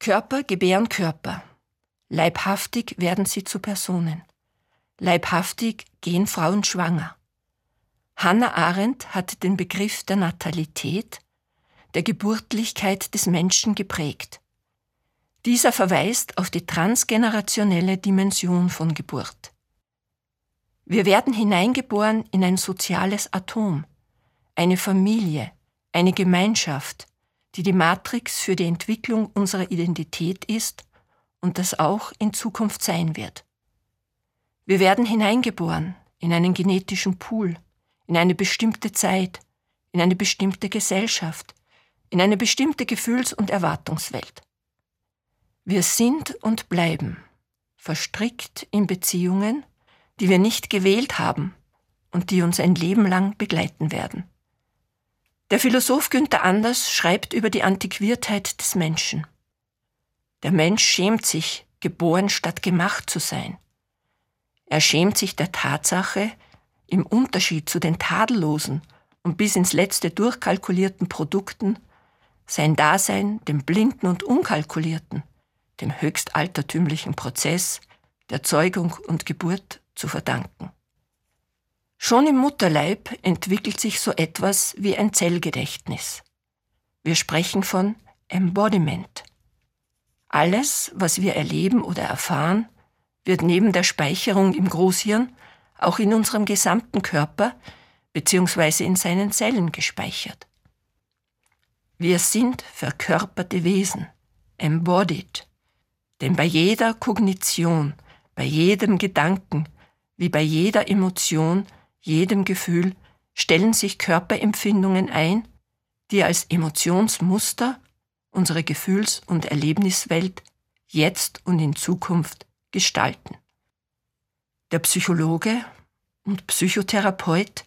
Körper gebären Körper. Leibhaftig werden sie zu Personen. Leibhaftig gehen Frauen schwanger. Hannah Arendt hat den Begriff der Natalität, der Geburtlichkeit des Menschen geprägt. Dieser verweist auf die transgenerationelle Dimension von Geburt. Wir werden hineingeboren in ein soziales Atom, eine Familie, eine Gemeinschaft, die die Matrix für die Entwicklung unserer Identität ist und das auch in Zukunft sein wird. Wir werden hineingeboren in einen genetischen Pool, in eine bestimmte Zeit, in eine bestimmte Gesellschaft, in eine bestimmte Gefühls- und Erwartungswelt. Wir sind und bleiben verstrickt in Beziehungen, die wir nicht gewählt haben und die uns ein Leben lang begleiten werden. Der Philosoph Günther Anders schreibt über die Antiquiertheit des Menschen. Der Mensch schämt sich, geboren statt gemacht zu sein. Er schämt sich der Tatsache, im Unterschied zu den tadellosen und bis ins letzte durchkalkulierten Produkten, sein Dasein dem blinden und unkalkulierten, dem höchst altertümlichen Prozess der Zeugung und Geburt zu verdanken. Schon im Mutterleib entwickelt sich so etwas wie ein Zellgedächtnis. Wir sprechen von Embodiment. Alles, was wir erleben oder erfahren, wird neben der Speicherung im Großhirn auch in unserem gesamten Körper bzw. in seinen Zellen gespeichert. Wir sind verkörperte Wesen, embodied, denn bei jeder Kognition, bei jedem Gedanken, wie bei jeder Emotion, jedem Gefühl stellen sich Körperempfindungen ein, die als Emotionsmuster unsere Gefühls- und Erlebniswelt jetzt und in Zukunft gestalten. Der Psychologe und Psychotherapeut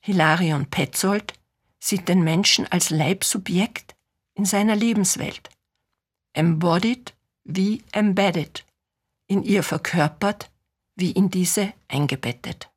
Hilarion Petzold sieht den Menschen als Leibsubjekt in seiner Lebenswelt, embodied wie embedded, in ihr verkörpert wie in diese eingebettet.